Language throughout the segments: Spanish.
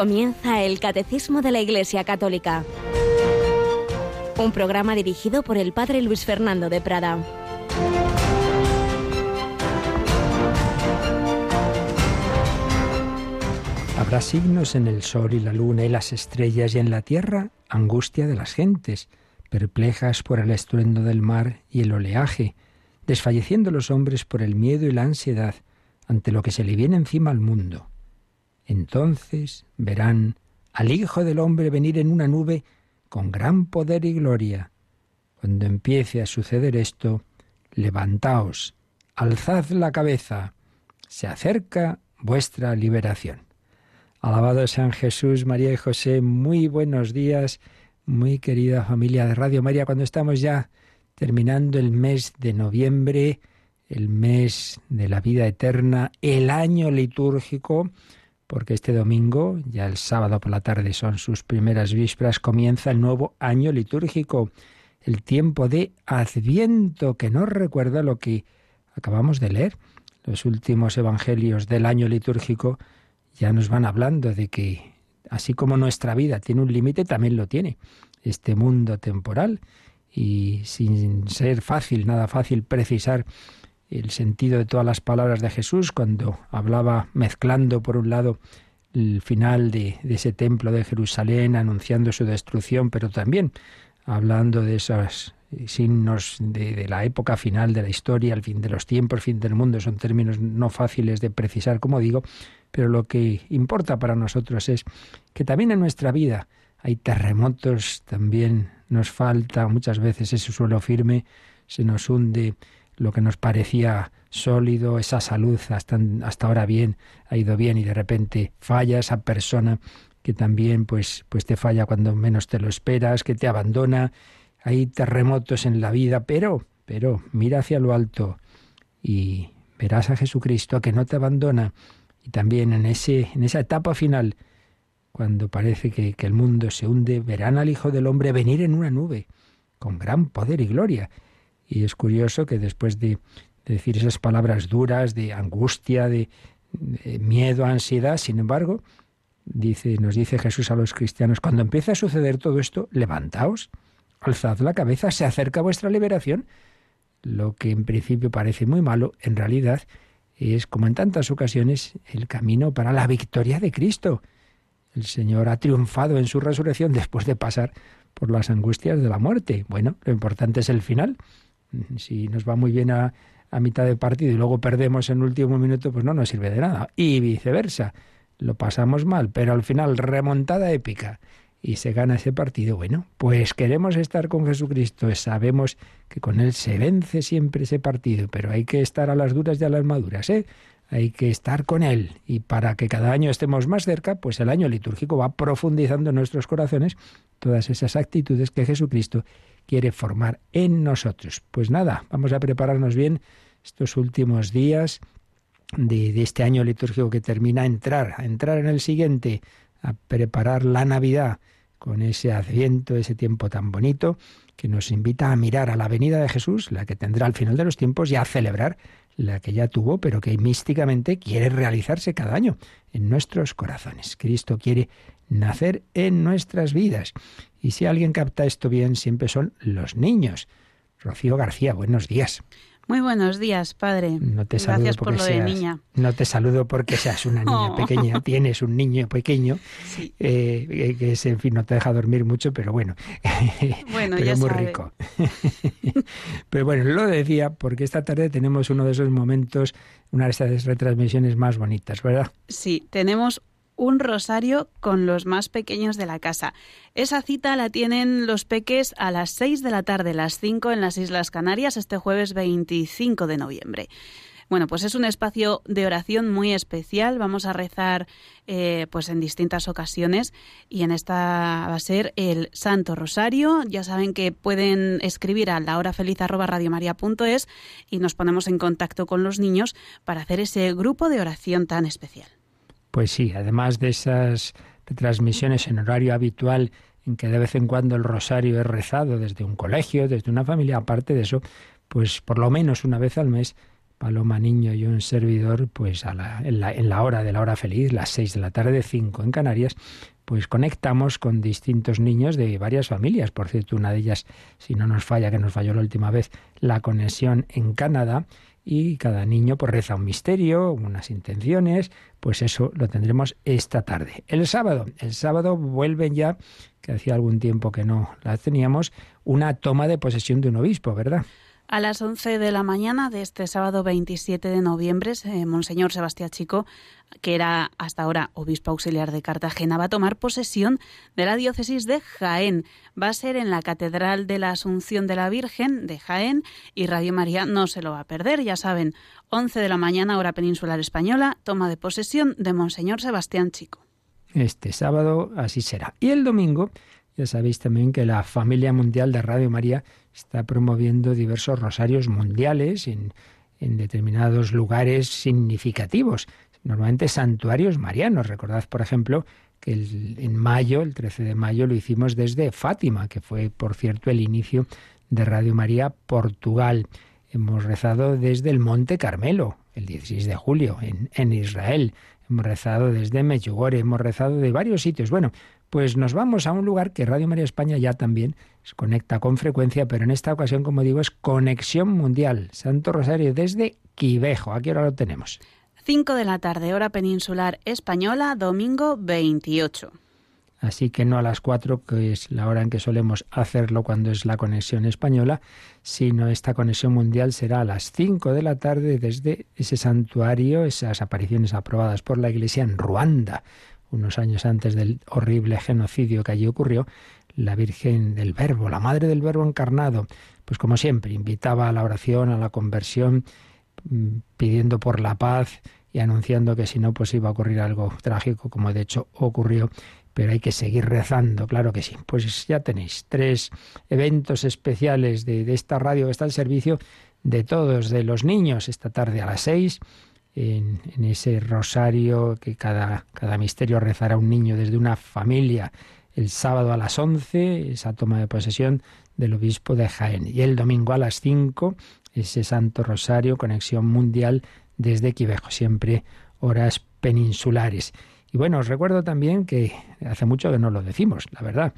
Comienza el Catecismo de la Iglesia Católica. Un programa dirigido por el Padre Luis Fernando de Prada. Habrá signos en el sol y la luna y las estrellas y en la tierra angustia de las gentes, perplejas por el estruendo del mar y el oleaje, desfalleciendo los hombres por el miedo y la ansiedad ante lo que se le viene encima al mundo. Entonces verán al Hijo del Hombre venir en una nube con gran poder y gloria. Cuando empiece a suceder esto, levantaos, alzad la cabeza, se acerca vuestra liberación. Alabado San Jesús, María y José, muy buenos días, muy querida familia de Radio María, cuando estamos ya terminando el mes de noviembre, el mes de la vida eterna, el año litúrgico, porque este domingo, ya el sábado por la tarde son sus primeras vísperas, comienza el nuevo año litúrgico, el tiempo de Adviento, que nos recuerda lo que acabamos de leer. Los últimos evangelios del año litúrgico ya nos van hablando de que, así como nuestra vida tiene un límite, también lo tiene este mundo temporal. Y sin ser fácil, nada fácil precisar el sentido de todas las palabras de Jesús cuando hablaba mezclando por un lado el final de, ese templo de Jerusalén anunciando su destrucción, pero también hablando de esos signos de, la época final de la historia, el fin de los tiempos, fin del mundo, son términos no fáciles de precisar, como digo, pero lo que importa para nosotros es que también en nuestra vida hay terremotos, también nos falta muchas veces ese suelo firme, se nos hunde lo que nos parecía sólido, esa salud hasta, hasta ahora bien, ha ido bien y de repente falla esa persona que también pues, pues te falla cuando menos te lo esperas, que te abandona. Hay terremotos en la vida, pero, pero mira hacia lo alto y verás a Jesucristo que no te abandona. Y también en, ese, en esa etapa final, cuando parece que, que el mundo se hunde, verán al Hijo del Hombre venir en una nube, con gran poder y gloria y es curioso que después de, decir esas palabras duras de angustia, de, miedo, ansiedad, sin embargo, dice, nos dice Jesús a los cristianos, cuando empieza a suceder todo esto, levantaos, alzad la cabeza, se acerca vuestra liberación. Lo que en principio parece muy malo, en realidad es, como en tantas ocasiones, el camino para la victoria de Cristo. El Señor ha triunfado en su resurrección después de pasar por las angustias de la muerte. Bueno, lo importante es el final. Si nos va muy bien a, a mitad de partido y luego perdemos en último minuto, pues no nos sirve de nada. Y viceversa, lo pasamos mal, pero al final remontada épica y se gana ese partido. Bueno, pues queremos estar con Jesucristo, sabemos que con Él se vence siempre ese partido, pero hay que estar a las duras y a las maduras, ¿eh? Hay que estar con Él y para que cada año estemos más cerca, pues el año litúrgico va profundizando en nuestros corazones todas esas actitudes que Jesucristo quiere formar en nosotros. Pues nada, vamos a prepararnos bien estos últimos días de, este año litúrgico que termina a entrar, a entrar en el siguiente, a preparar la Navidad con ese adviento, ese tiempo tan bonito que nos invita a mirar a la venida de Jesús, la que tendrá al final de los tiempos, y a celebrar la que ya tuvo, pero que místicamente quiere realizarse cada año en nuestros corazones. Cristo quiere nacer en nuestras vidas. Y si alguien capta esto bien, siempre son los niños. Rocío García, buenos días. Muy buenos días, padre. No te saludo Gracias porque por lo seas, de niña. No te saludo porque seas una niña Oh. pequeña. Tienes un niño pequeño Sí. eh, que es, en fin, no te deja dormir mucho, pero bueno. Bueno, pero ya muy sabe. rico. pero bueno, lo decía porque esta tarde tenemos uno de esos momentos, una de esas retransmisiones más bonitas, ¿verdad? Sí, tenemos un rosario con los más pequeños de la casa. Esa cita la tienen los peques a las 6 de la tarde, las 5 en las Islas Canarias, este jueves 25 de noviembre. Bueno, pues es un espacio de oración muy especial. Vamos a rezar eh, pues en distintas ocasiones y en esta va a ser el Santo Rosario. Ya saben que pueden escribir a lahorafeliz@radiomaria.es y nos ponemos en contacto con los niños para hacer ese grupo de oración tan especial. Pues sí, además de esas retransmisiones en horario habitual en que de vez en cuando el rosario es rezado desde un colegio, desde una familia, aparte de eso, pues por lo menos una vez al mes Paloma Niño y un servidor, pues a la, en, la, en, la, hora de la hora feliz, las seis de la tarde, cinco en Canarias, pues conectamos con distintos niños de varias familias. Por cierto, una de ellas, si no nos falla, que nos falló la última vez, la conexión en Canadá. Y cada niño pues reza un misterio, unas intenciones, pues eso lo tendremos esta tarde. El sábado, el sábado vuelven ya, que hacía algún tiempo que no las teníamos, una toma de posesión de un obispo, ¿verdad? A las 11 de la mañana de este sábado 27 de noviembre, Monseñor Sebastián Chico, que era hasta ahora obispo auxiliar de Cartagena, va a tomar posesión de la diócesis de Jaén. Va a ser en la Catedral de la Asunción de la Virgen de Jaén y Radio María no se lo va a perder, ya saben, 11 de la mañana, hora peninsular española, toma de posesión de Monseñor Sebastián Chico. Este sábado así será. Y el domingo, ya sabéis también que la familia mundial de Radio María está promoviendo diversos rosarios mundiales en, en determinados lugares significativos, normalmente santuarios marianos. Recordad, por ejemplo, que en mayo, el 13 de mayo, lo hicimos desde Fátima, que fue, por cierto, el inicio de Radio María Portugal. Hemos rezado desde el Monte Carmelo, el 16 de julio, en, en Israel. Hemos rezado desde Medjugorje, hemos rezado de varios sitios. Bueno, pues nos vamos a un lugar que Radio María España ya también se conecta con frecuencia, pero en esta ocasión, como digo, es Conexión Mundial. Santo Rosario desde Quivejo. ¿A qué hora lo tenemos? 5 de la tarde, hora peninsular española, domingo 28. Así que no a las 4, que es la hora en que solemos hacerlo cuando es la conexión española, sino esta conexión mundial será a las 5 de la tarde desde ese santuario, esas apariciones aprobadas por la Iglesia en Ruanda unos años antes del horrible genocidio que allí ocurrió, la Virgen del Verbo, la Madre del Verbo encarnado, pues como siempre, invitaba a la oración, a la conversión, mm, pidiendo por la paz y anunciando que si no, pues iba a ocurrir algo trágico, como de hecho ocurrió, pero hay que seguir rezando, claro que sí. Pues ya tenéis tres eventos especiales de, de esta radio que está al servicio de todos, de los niños, esta tarde a las seis en, ese rosario que cada, cada misterio rezará un niño desde una familia el sábado a las 11, esa toma de posesión del obispo de Jaén. Y el domingo a las 5, ese Santo Rosario, conexión mundial desde Quivejo, siempre horas peninsulares. Y bueno, os recuerdo también que hace mucho que no lo decimos, la verdad,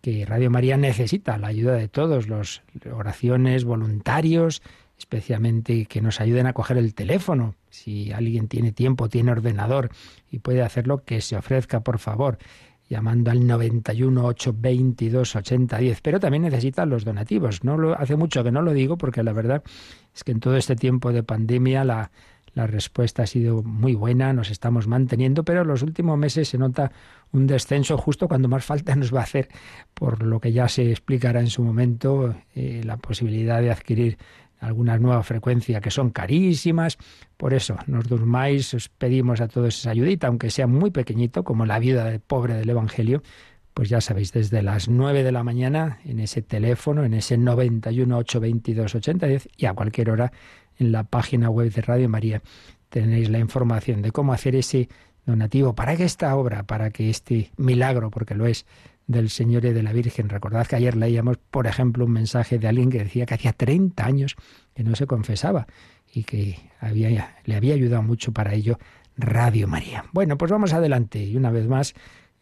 que Radio María necesita la ayuda de todos, los oraciones, voluntarios, especialmente que nos ayuden a coger el teléfono. Si alguien tiene tiempo, tiene ordenador y puede hacerlo, que se ofrezca, por favor, llamando al 91 822 8010. Pero también necesitan los donativos. No lo, hace mucho que no lo digo porque la verdad es que en todo este tiempo de pandemia la, la respuesta ha sido muy buena, nos estamos manteniendo, pero en los últimos meses se nota un descenso justo cuando más falta nos va a hacer, por lo que ya se explicará en su momento, eh, la posibilidad de adquirir algunas nuevas frecuencias que son carísimas. Por eso, nos durmáis, os pedimos a todos esa ayudita, aunque sea muy pequeñito, como la vida del pobre del Evangelio, pues ya sabéis, desde las 9 de la mañana en ese teléfono, en ese 91 822 8010 y a cualquier hora en la página web de Radio María tenéis la información de cómo hacer ese donativo para que esta obra, para que este milagro, porque lo es, del Señor y de la Virgen. Recordad que ayer leíamos, por ejemplo, un mensaje de alguien que decía que hacía 30 años que no se confesaba y que había, le había ayudado mucho para ello Radio María. Bueno, pues vamos adelante y una vez más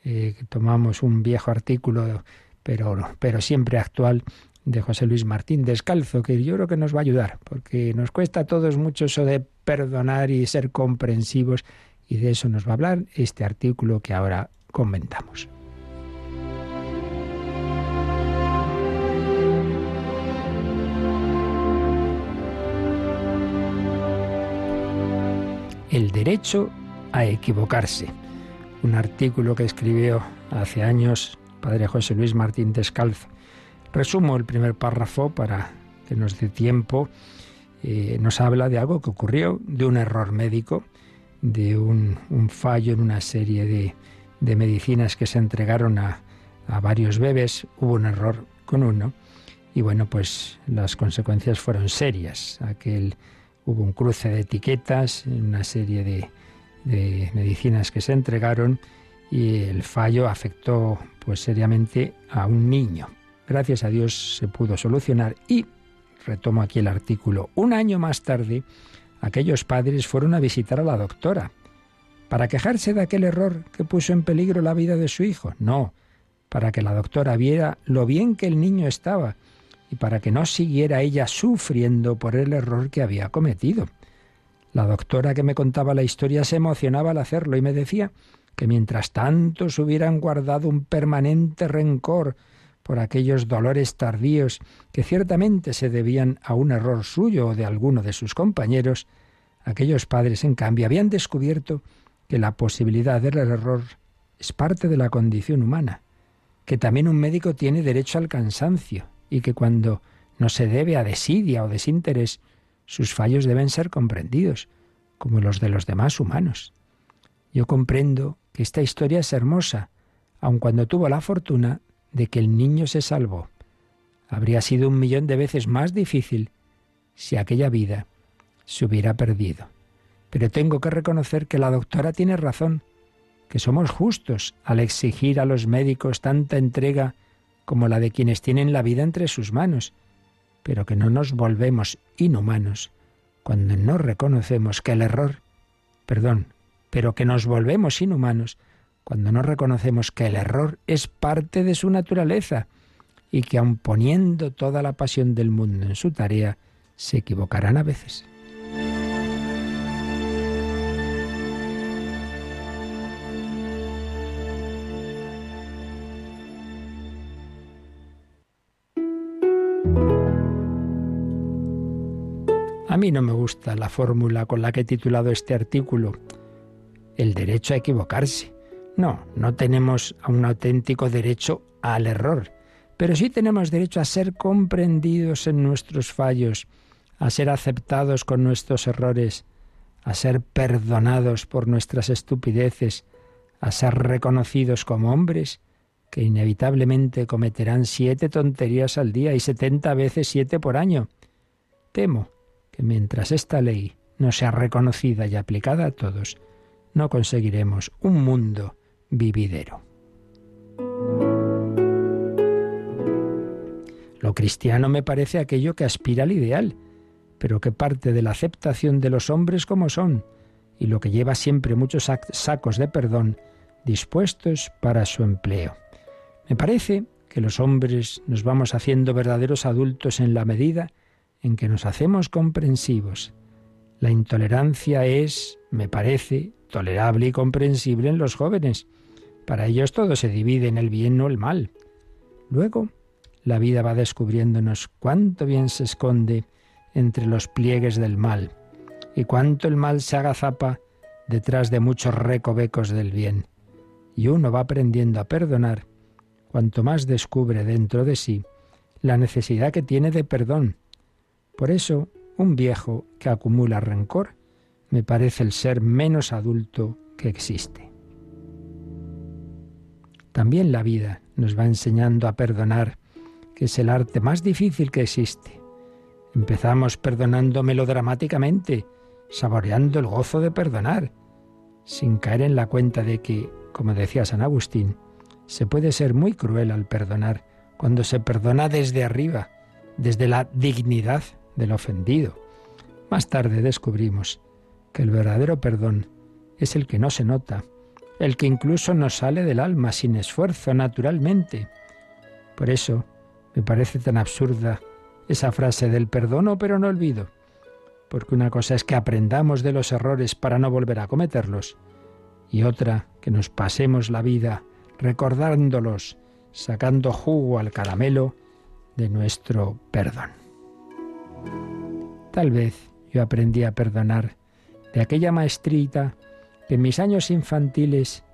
eh, tomamos un viejo artículo, pero, pero siempre actual, de José Luis Martín Descalzo, que yo creo que nos va a ayudar, porque nos cuesta a todos mucho eso de perdonar y ser comprensivos, y de eso nos va a hablar este artículo que ahora comentamos. Derecho a equivocarse. Un artículo que escribió hace años padre José Luis Martín Descalzo. Resumo el primer párrafo para que nos dé tiempo. Eh, nos habla de algo que ocurrió, de un error médico, de un, fallo en una serie de, medicinas que se entregaron a, a varios bebés. Hubo un error con uno y bueno, pues las consecuencias fueron serias. Aquel hubo un cruce de etiquetas, una serie de, medicinas que se entregaron y el fallo afectó pues seriamente a un niño. Gracias a Dios se pudo solucionar y retomo aquí el artículo. Un año más tarde, aquellos padres fueron a visitar a la doctora. ¿Para quejarse de aquel error que puso en peligro la vida de su hijo? No, para que la doctora viera lo bien que el niño estaba y para que no siguiera ella sufriendo por el error que había cometido. La doctora que me contaba la historia se emocionaba al hacerlo y me decía que mientras tanto se hubieran guardado un permanente rencor por aquellos dolores tardíos que ciertamente se debían a un error suyo o de alguno de sus compañeros, aquellos padres, en cambio, habían descubierto que la posibilidad del error es parte de la condición humana, que también un médico tiene derecho al cansancio y que cuando no se debe a desidia o desinterés, sus fallos deben ser comprendidos, como los de los demás humanos. Yo comprendo que esta historia es hermosa, aun cuando tuvo la fortuna de que el niño se salvó. Habría sido un millón de veces más difícil si aquella vida se hubiera perdido. Pero tengo que reconocer que la doctora tiene razón, que somos justos al exigir a los médicos tanta entrega como la de quienes tienen la vida entre sus manos, pero que no nos volvemos inhumanos cuando no reconocemos que el error, perdón, pero que nos volvemos inhumanos cuando no reconocemos que el error es parte de su naturaleza y que aun poniendo toda la pasión del mundo en su tarea, se equivocarán a veces. A mí no me gusta la fórmula con la que he titulado este artículo, el derecho a equivocarse. No, no tenemos un auténtico derecho al error, pero sí tenemos derecho a ser comprendidos en nuestros fallos, a ser aceptados con nuestros errores, a ser perdonados por nuestras estupideces, a ser reconocidos como hombres que inevitablemente cometerán siete tonterías al día y setenta veces siete por año. Temo que mientras esta ley no sea reconocida y aplicada a todos, no conseguiremos un mundo vividero. Lo cristiano me parece aquello que aspira al ideal, pero que parte de la aceptación de los hombres como son, y lo que lleva siempre muchos sacos de perdón dispuestos para su empleo. Me parece que los hombres nos vamos haciendo verdaderos adultos en la medida en que nos hacemos comprensivos. La intolerancia es, me parece, tolerable y comprensible en los jóvenes, para ellos todo se divide en el bien o el mal. Luego, la vida va descubriéndonos cuánto bien se esconde entre los pliegues del mal y cuánto el mal se agazapa detrás de muchos recovecos del bien. Y uno va aprendiendo a perdonar cuanto más descubre dentro de sí la necesidad que tiene de perdón. Por eso, un viejo que acumula rencor me parece el ser menos adulto que existe. También la vida nos va enseñando a perdonar, que es el arte más difícil que existe. Empezamos perdonando melodramáticamente, saboreando el gozo de perdonar, sin caer en la cuenta de que, como decía San Agustín, se puede ser muy cruel al perdonar cuando se perdona desde arriba, desde la dignidad del ofendido. Más tarde descubrimos que el verdadero perdón es el que no se nota, el que incluso nos sale del alma sin esfuerzo, naturalmente. Por eso me parece tan absurda esa frase del perdono pero no olvido, porque una cosa es que aprendamos de los errores para no volver a cometerlos, y otra que nos pasemos la vida recordándolos, sacando jugo al caramelo de nuestro perdón. Tal vez yo aprendí a perdonar de aquella maestrita en mis años infantiles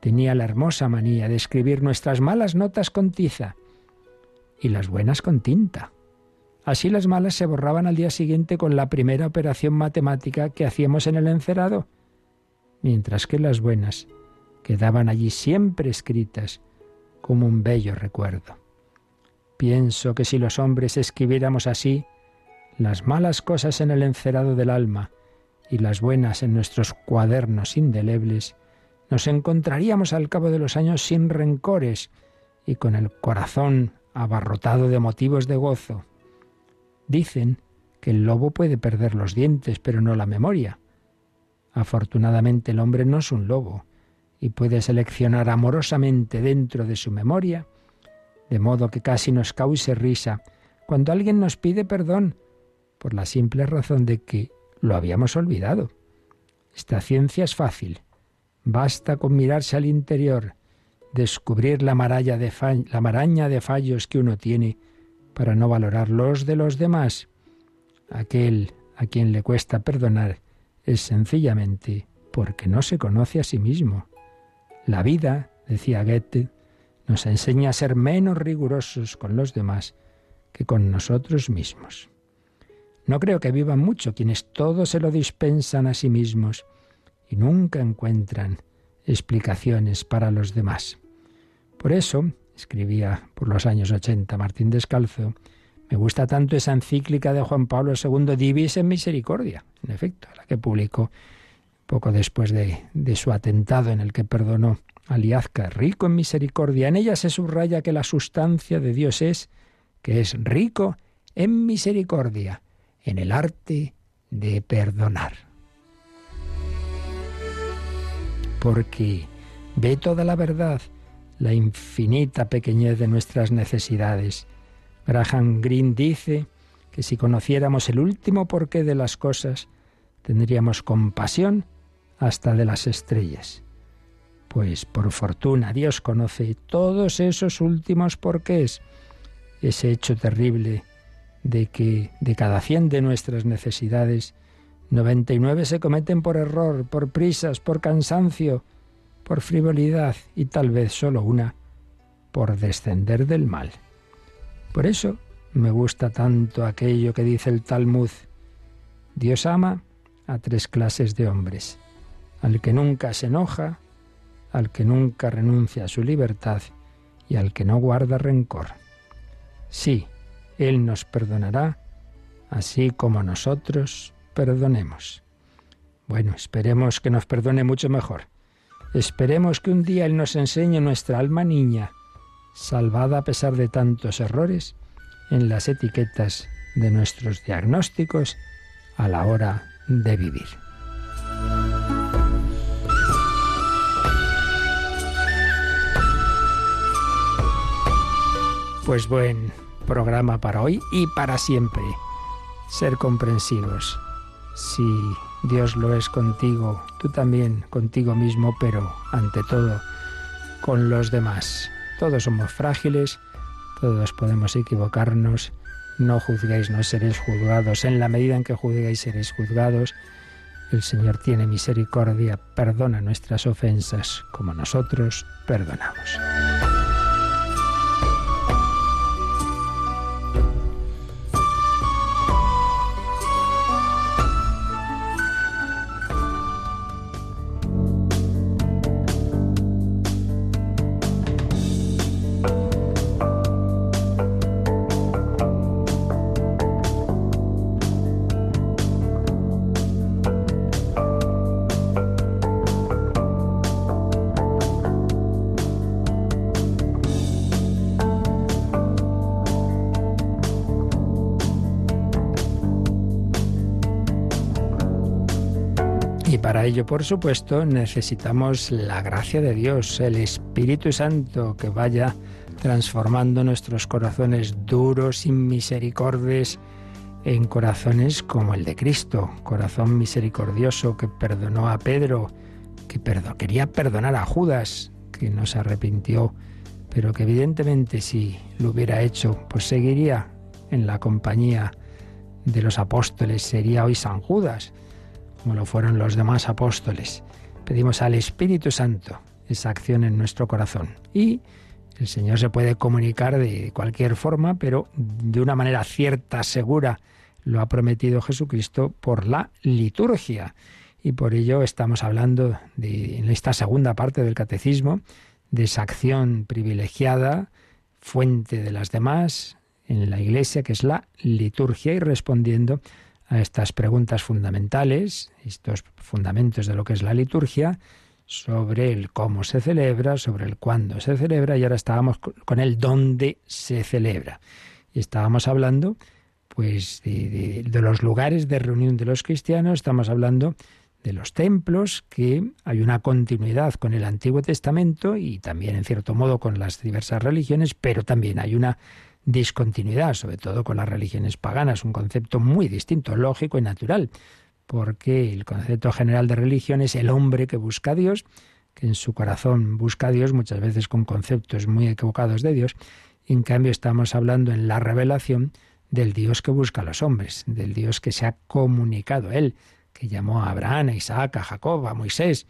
tenía la hermosa manía de escribir nuestras malas notas con tiza y las buenas con tinta. Así las malas se borraban al día siguiente con la primera operación matemática que hacíamos en el encerado, mientras que las buenas quedaban allí siempre escritas como un bello recuerdo. Pienso que si los hombres escribiéramos así las malas cosas en el encerado del alma, y las buenas en nuestros cuadernos indelebles, nos encontraríamos al cabo de los años sin rencores y con el corazón abarrotado de motivos de gozo. Dicen que el lobo puede perder los dientes, pero no la memoria. Afortunadamente el hombre no es un lobo y puede seleccionar amorosamente dentro de su memoria, de modo que casi nos cause risa cuando alguien nos pide perdón por la simple razón de que lo habíamos olvidado. Esta ciencia es fácil. Basta con mirarse al interior, descubrir la, maraña de fallos que uno tiene para no valorar los de los demás. Aquel a quien le cuesta perdonar es sencillamente porque no se conoce a sí mismo. La vida, decía Goethe, nos enseña a ser menos rigurosos con los demás que con nosotros mismos. No creo que vivan mucho quienes todo se lo dispensan a sí mismos y nunca encuentran explicaciones para los demás. Por eso, escribía por los años 80 Martín Descalzo, me gusta tanto esa encíclica de Juan Pablo II, Divis en Misericordia, en efecto, la que publicó poco después de, su atentado en el que perdonó a Liazca, rico en misericordia. En ella se subraya que la sustancia de Dios es que es rico en misericordia, en el arte de perdonar. Porque ve toda la verdad, la infinita pequeñez de nuestras necesidades. Graham Greene dice que si conociéramos el último porqué de las cosas, tendríamos compasión hasta de las estrellas. Pues por fortuna Dios conoce todos esos últimos porqués, ese hecho terrible de que de cada cien de nuestras necesidades, 99 se cometen por error, por prisas, por cansancio, por frivolidad y tal vez solo una por descender del mal. Por eso me gusta tanto aquello que dice el Talmud. Dios ama a tres clases de hombres, al que nunca se enoja, al que nunca renuncia a su libertad y al que no guarda rencor. Sí, Él nos perdonará, así como nosotros perdonemos. Bueno, esperemos que nos perdone mucho mejor. Esperemos que un día Él nos enseñe nuestra alma niña, salvada a pesar de tantos errores, en las etiquetas de nuestros diagnósticos a la hora de vivir. Pues buen programa para hoy y para siempre. Ser comprensivos. Si Dios lo es contigo, tú también contigo mismo, pero ante todo con los demás. Todos somos frágiles, todos podemos equivocarnos. No juzguéis, no seréis juzgados. En la medida en que juzguéis, seréis juzgados. El Señor tiene misericordia, perdona nuestras ofensas como nosotros perdonamos. Ello, por supuesto, necesitamos la gracia de Dios, el Espíritu Santo, que vaya transformando nuestros corazones duros, sin misericordias, en corazones como el de Cristo, corazón misericordioso que perdonó a Pedro, que quería perdonar a Judas, que no se arrepintió, pero que evidentemente si lo hubiera hecho, pues seguiría en la compañía de los apóstoles, sería hoy San Judas como lo fueron los demás apóstoles. Pedimos al Espíritu Santo esa acción en nuestro corazón. Y el Señor se puede comunicar de cualquier forma, pero de una manera cierta, segura, lo ha prometido Jesucristo por la liturgia. Y por ello estamos hablando en esta segunda parte del catecismo de esa acción privilegiada, fuente de las demás, en la Iglesia, que es la liturgia, y respondiendo a estas preguntas fundamentales, estos fundamentos de lo que es la liturgia, sobre el cómo se celebra, sobre el cuándo se celebra, y ahora estábamos con el dónde se celebra. Y estábamos hablando pues de, los lugares de reunión de los cristianos, estamos hablando de los templos, que hay una continuidad con el Antiguo Testamento y también en cierto modo con las diversas religiones, pero también hay una discontinuidad, sobre todo con las religiones paganas, un concepto muy distinto, lógico y natural, porque el concepto general de religión es el hombre que busca a Dios, que en su corazón busca a Dios, muchas veces con conceptos muy equivocados de Dios, y en cambio estamos hablando en la revelación del Dios que busca a los hombres, del Dios que se ha comunicado él, que llamó a Abraham, a Isaac, a Jacob, a Moisés,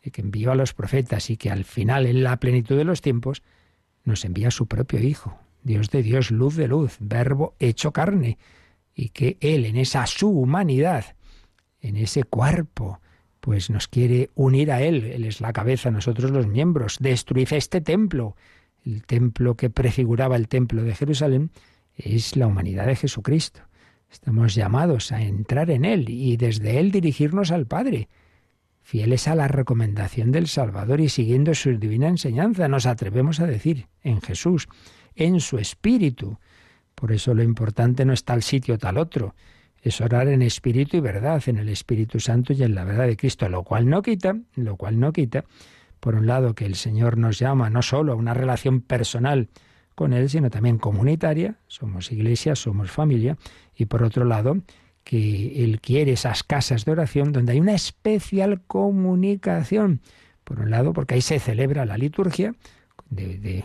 y que envió a los profetas y que al final, en la plenitud de los tiempos, nos envía a su propio Hijo, Dios de Dios, luz de luz, verbo hecho carne, y que Él en esa su humanidad, en ese cuerpo, pues nos quiere unir a Él, Él es la cabeza, nosotros los miembros, destruid este templo, el templo que prefiguraba el templo de Jerusalén, es la humanidad de Jesucristo. Estamos llamados a entrar en Él y desde Él dirigirnos al Padre. Fieles a la recomendación del Salvador y siguiendo su divina enseñanza, nos atrevemos a decir en Jesús, en su espíritu. Por eso lo importante no es tal sitio tal otro, es orar en espíritu y verdad, en el Espíritu Santo y en la verdad de Cristo, lo cual no quita, lo cual no quita, por un lado, que el Señor nos llama no solo a una relación personal con Él, sino también comunitaria, somos iglesia, somos familia, y por otro lado, que Él quiere esas casas de oración donde hay una especial comunicación. Por un lado, porque ahí se celebra la liturgia de,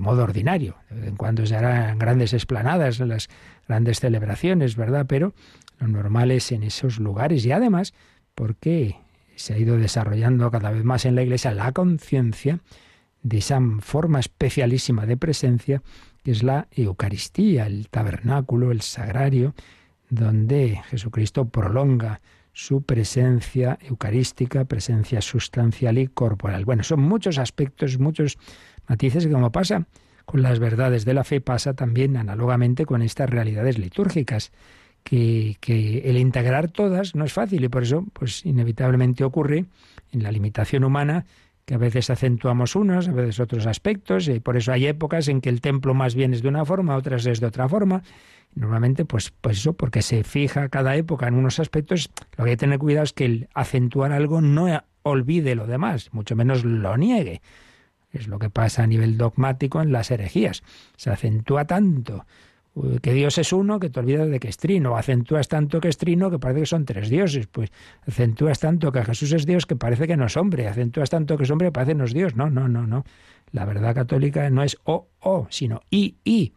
modo ordinario. De vez en cuando se harán grandes esplanadas, las grandes celebraciones, ¿verdad? Pero lo normal es en esos lugares y además porque se ha ido desarrollando cada vez más en la Iglesia la conciencia de esa forma especialísima de presencia que es la Eucaristía, el tabernáculo, el sagrario, donde Jesucristo prolonga su presencia eucarística, presencia sustancial y corporal. Bueno, son muchos aspectos, muchos matices que como pasa con las verdades de la fe, pasa también análogamente con estas realidades litúrgicas, que, que el integrar todas no es fácil y por eso, pues inevitablemente ocurre en la limitación humana que a veces acentuamos unos, a veces otros aspectos, y por eso hay épocas en que el templo más bien es de una forma, otras es de otra forma. Normalmente, pues, pues eso, porque se fija cada época en unos aspectos, lo que hay que tener cuidado es que el acentuar algo no olvide lo demás, mucho menos lo niegue. Es lo que pasa a nivel dogmático en las herejías. Se acentúa tanto que Dios es uno, que te olvidas de que es trino, acentúas tanto que es trino que parece que son tres dioses, pues acentúas tanto que Jesús es Dios que parece que no es hombre, acentúas tanto que es hombre que parece que no es Dios, no, no, no, no. La verdad católica no es o, o, sino i, i.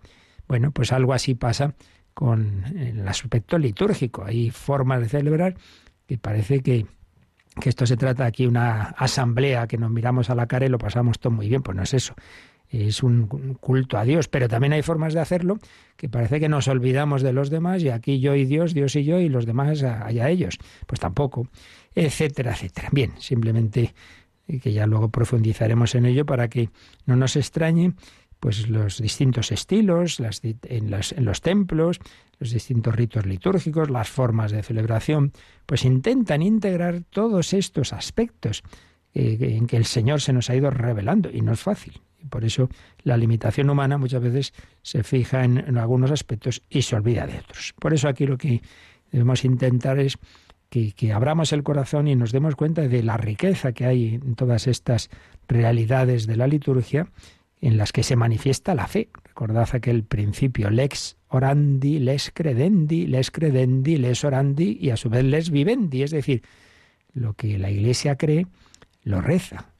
Bueno, pues algo así pasa con el aspecto litúrgico. Hay formas de celebrar que parece que, que esto se trata aquí una asamblea que nos miramos a la cara y lo pasamos todo muy bien, pues no es eso es un culto a Dios, pero también hay formas de hacerlo que parece que nos olvidamos de los demás y aquí yo y Dios, Dios y yo y los demás allá ellos. Pues tampoco, etcétera, etcétera. Bien, simplemente que ya luego profundizaremos en ello para que no nos extrañe pues los distintos estilos en, en, los templos, los distintos ritos litúrgicos, las formas de celebración, pues intentan integrar todos estos aspectos eh, en que el Señor se nos ha ido revelando y no es fácil. Y por eso la limitación humana muchas veces se fija en, algunos aspectos y se olvida de otros. Por eso aquí lo que debemos intentar es que, que, abramos el corazón y nos demos cuenta de la riqueza que hay en todas estas realidades de la liturgia en las que se manifiesta la fe. Recordad aquel principio, lex orandi, les credendi, les credendi, les orandi y a su vez les vivendi. Es decir, lo que la Iglesia cree, lo reza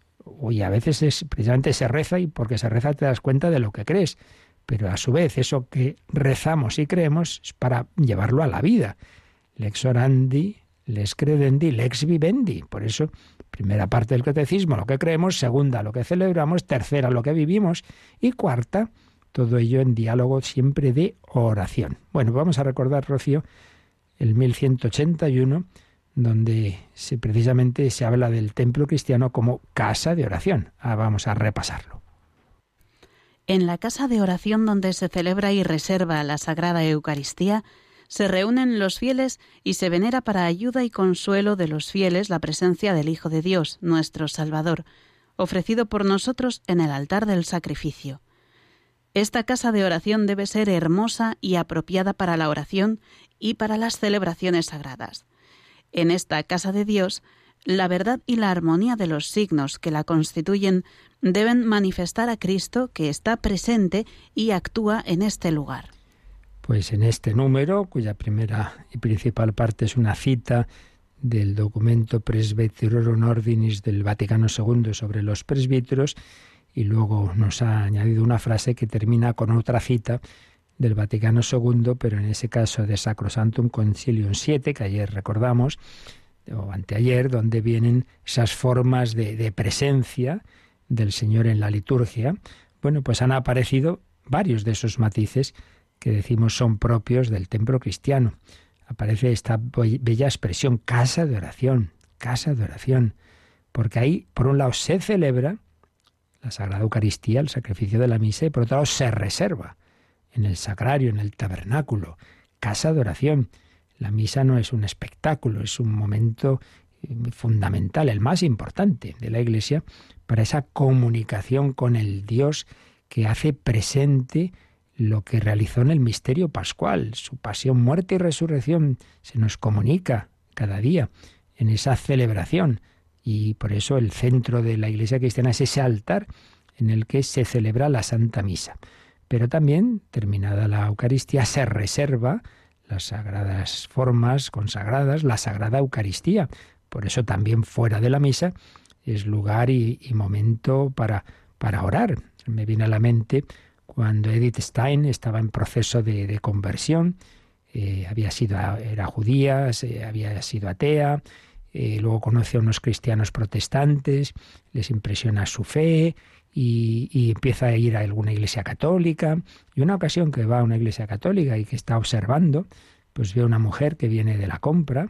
y a veces es precisamente se reza y porque se reza te das cuenta de lo que crees, pero a su vez eso que rezamos y creemos es para llevarlo a la vida. Lex orandi, lex credendi, lex vivendi. Por eso, primera parte del catecismo, lo que creemos, segunda, lo que celebramos, tercera, lo que vivimos y cuarta, todo ello en diálogo siempre de oración. Bueno, vamos a recordar, Rocío, el 1181 donde se, precisamente se habla del templo cristiano como casa de oración. Ah, vamos a repasarlo. En la casa de oración donde se celebra y reserva la Sagrada Eucaristía, se reúnen los fieles y se venera para ayuda y consuelo de los fieles la presencia del Hijo de Dios, nuestro Salvador, ofrecido por nosotros en el altar del sacrificio. Esta casa de oración debe ser hermosa y apropiada para la oración y para las celebraciones sagradas. En esta casa de Dios, la verdad y la armonía de los signos que la constituyen deben manifestar a Cristo que está presente y actúa en este lugar. Pues en este número, cuya primera y principal parte es una cita del documento Presbyterorum Ordinis del Vaticano II sobre los presbíteros, y luego nos ha añadido una frase que termina con otra cita del Vaticano II, pero en ese caso de Sacrosantum Concilium 7, que ayer recordamos, o anteayer, donde vienen esas formas de, de presencia del Señor en la liturgia. Bueno, pues han aparecido varios de esos matices que decimos son propios del templo cristiano. Aparece esta bella expresión, casa de oración, casa de oración, porque ahí, por un lado, se celebra la Sagrada Eucaristía, el sacrificio de la misa, y por otro lado, se reserva en el sagrario, en el tabernáculo, casa de oración. La misa no es un espectáculo, es un momento eh, fundamental, el más importante de la Iglesia, para esa comunicación con el Dios que hace presente lo que realizó en el misterio pascual, su pasión, muerte y resurrección, se nos comunica cada día en esa celebración. Y por eso el centro de la Iglesia cristiana es ese altar en el que se celebra la Santa Misa. Pero también, terminada la Eucaristía, se reserva las sagradas formas consagradas, la Sagrada Eucaristía. Por eso también fuera de la misa es lugar y, momento para, para orar. Me viene a la mente cuando Edith Stein estaba en proceso de, conversión, eh, había sido, era judía, había sido atea, eh, luego conoce a unos cristianos protestantes, les impresiona su fe y, empieza a ir a alguna iglesia católica. Y una ocasión que va a una iglesia católica y que está observando, pues ve a una mujer que viene de la compra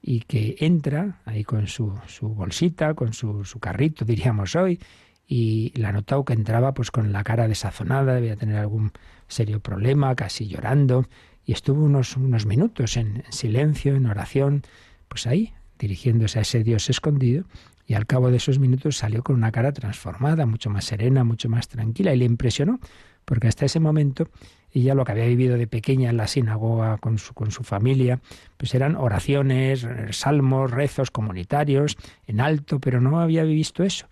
y que entra ahí con su, su bolsita, con su, su, carrito, diríamos hoy, y la notado que entraba pues con la cara desazonada, debía tener algún serio problema, casi llorando, y estuvo unos, unos minutos en silencio, en oración, pues ahí, dirigiéndose a ese Dios escondido, y al cabo de esos minutos salió con una cara transformada, mucho más serena, mucho más tranquila, y le impresionó, porque hasta ese momento ella lo que había vivido de pequeña en la sinagoga con su, con su familia, pues eran oraciones, salmos, rezos comunitarios, en alto, pero no había visto eso.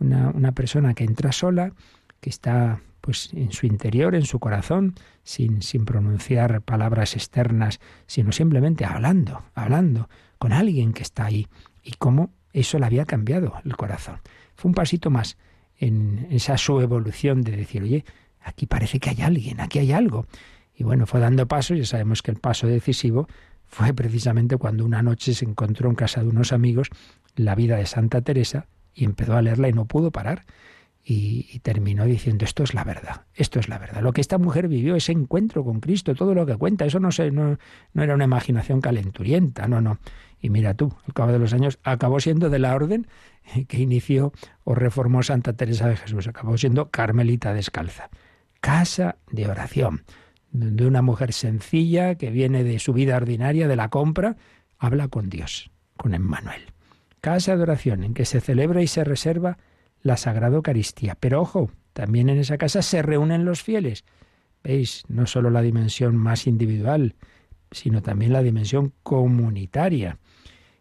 Una, una persona que entra sola, que está pues en su interior, en su corazón, sin, sin pronunciar palabras externas, sino simplemente hablando, hablando con alguien que está ahí. Y cómo eso le había cambiado el corazón. Fue un pasito más en esa su evolución de decir, oye, aquí parece que hay alguien, aquí hay algo. Y bueno, fue dando pasos, ya sabemos que el paso decisivo fue precisamente cuando una noche se encontró en casa de unos amigos la vida de Santa Teresa y empezó a leerla y no pudo parar. Y, terminó diciendo esto es la verdad, esto es la verdad. Lo que esta mujer vivió, ese encuentro con Cristo, todo lo que cuenta, eso no, se, no, no era una imaginación calenturienta, no, no. Y mira tú, al cabo de los años acabó siendo de la orden que inició o reformó Santa Teresa de Jesús, acabó siendo Carmelita descalza. Casa de oración, de una mujer sencilla que viene de su vida ordinaria, de la compra, habla con Dios, con Emmanuel. Casa de oración en que se celebra y se reserva la Sagrada Eucaristía. Pero ojo, también en esa casa se reúnen los fieles. ¿Veis? No solo la dimensión más individual, sino también la dimensión comunitaria.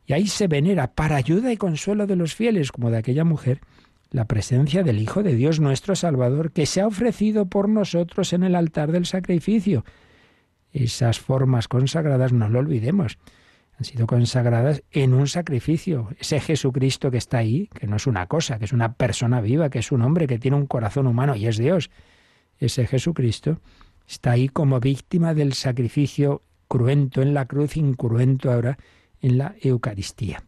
Y ahí se venera para ayuda y consuelo de los fieles, como de aquella mujer, la presencia del Hijo de Dios nuestro Salvador, que se ha ofrecido por nosotros en el altar del sacrificio. Esas formas consagradas no lo olvidemos. Han sido consagradas en un sacrificio. Ese Jesucristo que está ahí, que no es una cosa, que es una persona viva, que es un hombre que tiene un corazón humano y es Dios. Ese Jesucristo está ahí como víctima del sacrificio cruento en la cruz, incruento ahora en la Eucaristía.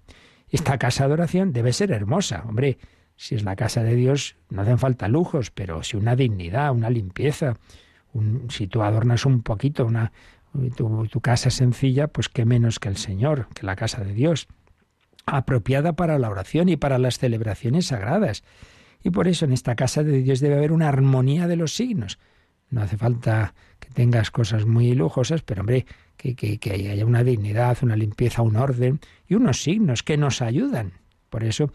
Esta casa de oración debe ser hermosa, hombre. Si es la casa de Dios, no hacen falta lujos, pero si una dignidad, una limpieza, un, si tú adornas un poquito una, tu, casa sencilla, pues qué menos que el Señor, que la casa de Dios, apropiada para la oración y para las celebraciones sagradas. Y por eso en esta casa de Dios debe haber una armonía de los signos. No hace falta que tengas cosas muy lujosas, pero hombre, que, haya una dignidad, una limpieza, un orden y unos signos que nos ayudan. Por eso,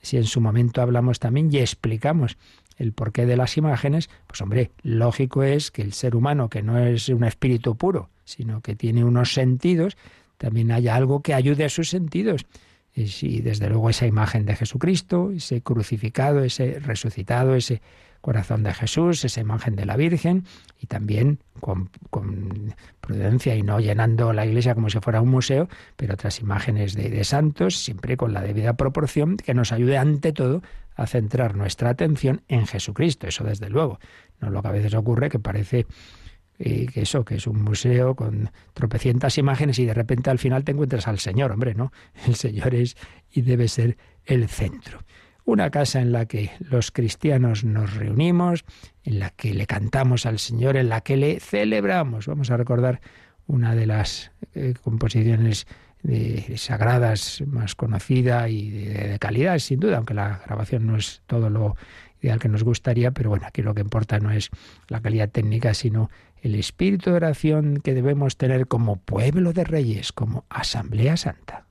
si en su momento hablamos también y explicamos el porqué de las imágenes, pues hombre, lógico es que el ser humano, que no es un espíritu puro, sino que tiene unos sentidos, también haya algo que ayude a sus sentidos. Y desde luego esa imagen de Jesucristo, ese crucificado, ese resucitado, ese corazón de Jesús, esa imagen de la Virgen, y también con, prudencia y no llenando la iglesia como si fuera un museo, pero otras imágenes de, de santos, siempre con la debida proporción, que nos ayude ante todo a centrar nuestra atención en Jesucristo. Eso desde luego. No lo que a veces ocurre que parece que eso, que es un museo con tropecientas imágenes y de repente al final te encuentras al Señor, hombre, ¿no? El Señor es y debe ser el centro. Una casa en la que los cristianos nos reunimos, en la que le cantamos al Señor, en la que le celebramos. Vamos a recordar una de las eh, composiciones sagradas más conocida y de, calidad, sin duda, aunque la grabación no es todo lo ideal que nos gustaría, pero bueno, aquí lo que importa no es la calidad técnica, sino el espíritu de oración que debemos tener como pueblo de reyes, como Asamblea Santa.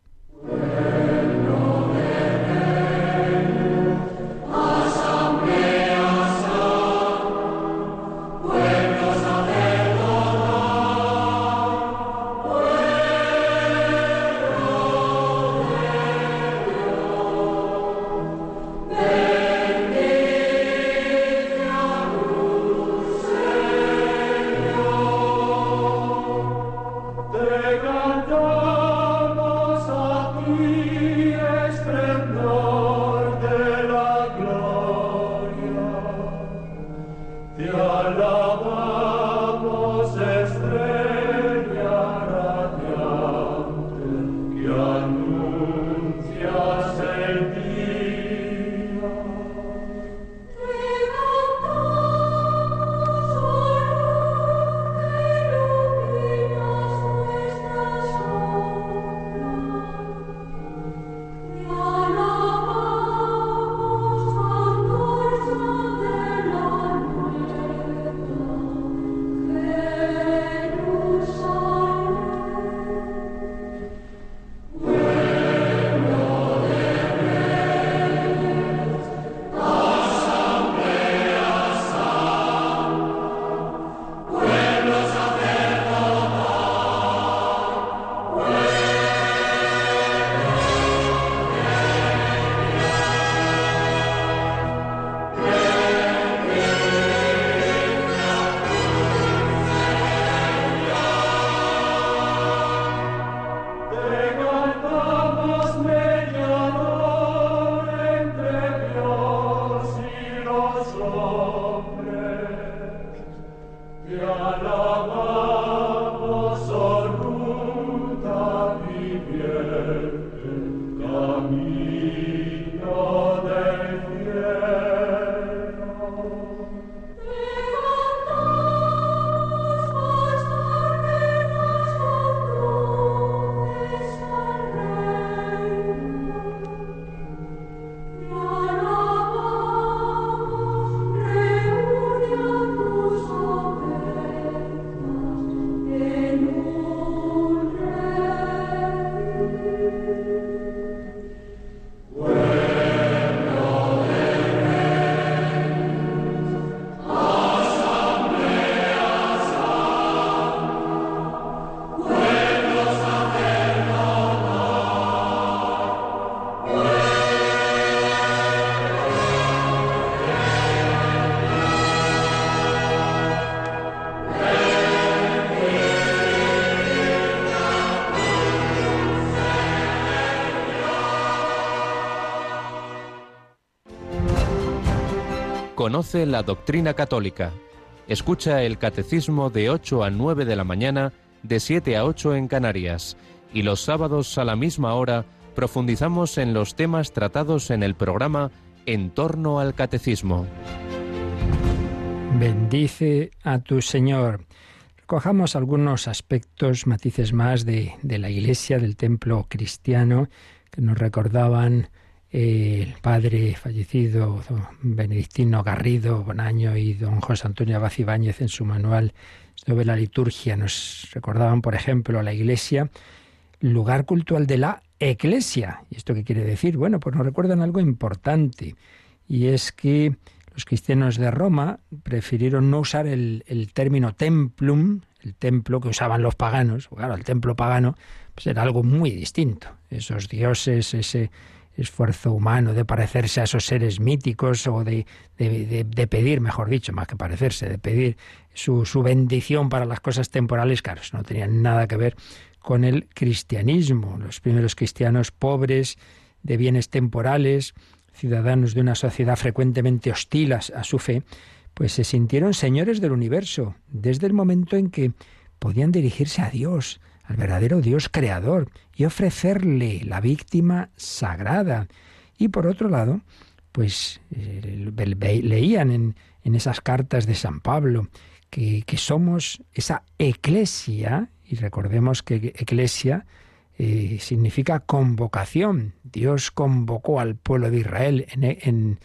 Conoce la doctrina católica. Escucha el catecismo de 8 a 9 de la mañana, de 7 a 8 en Canarias. Y los sábados a la misma hora profundizamos en los temas tratados en el programa En torno al catecismo. Bendice a tu Señor. Recojamos algunos aspectos, matices más de, de la iglesia, del templo cristiano, que nos recordaban el padre fallecido, don Benedictino Garrido Bonaño y don José Antonio Abad Ibáñez en su manual sobre la liturgia nos recordaban, por ejemplo, la iglesia, lugar cultural de la iglesia. ¿Y esto qué quiere decir? Bueno, pues nos recuerdan algo importante, y es que Los cristianos de Roma prefirieron no usar el, término templum, el templo que usaban los paganos. Claro, el templo pagano pues era algo muy distinto. Esos dioses, ese esfuerzo humano de parecerse a esos seres míticos o de, de, pedir, mejor dicho, más que parecerse, de pedir su, su, bendición para las cosas temporales, claro, no tenían nada que ver con el cristianismo. Los primeros cristianos pobres, de bienes temporales, ciudadanos de una sociedad frecuentemente hostil a, su fe, pues se sintieron señores del universo desde el momento en que podían dirigirse a Dios, al verdadero Dios creador, y ofrecerle la víctima sagrada. Y por otro lado, pues eh, leían en, en, esas cartas de San Pablo que, que somos esa eclesia, y recordemos que eclesia eh, significa convocación. Dios convocó al pueblo de Israel en,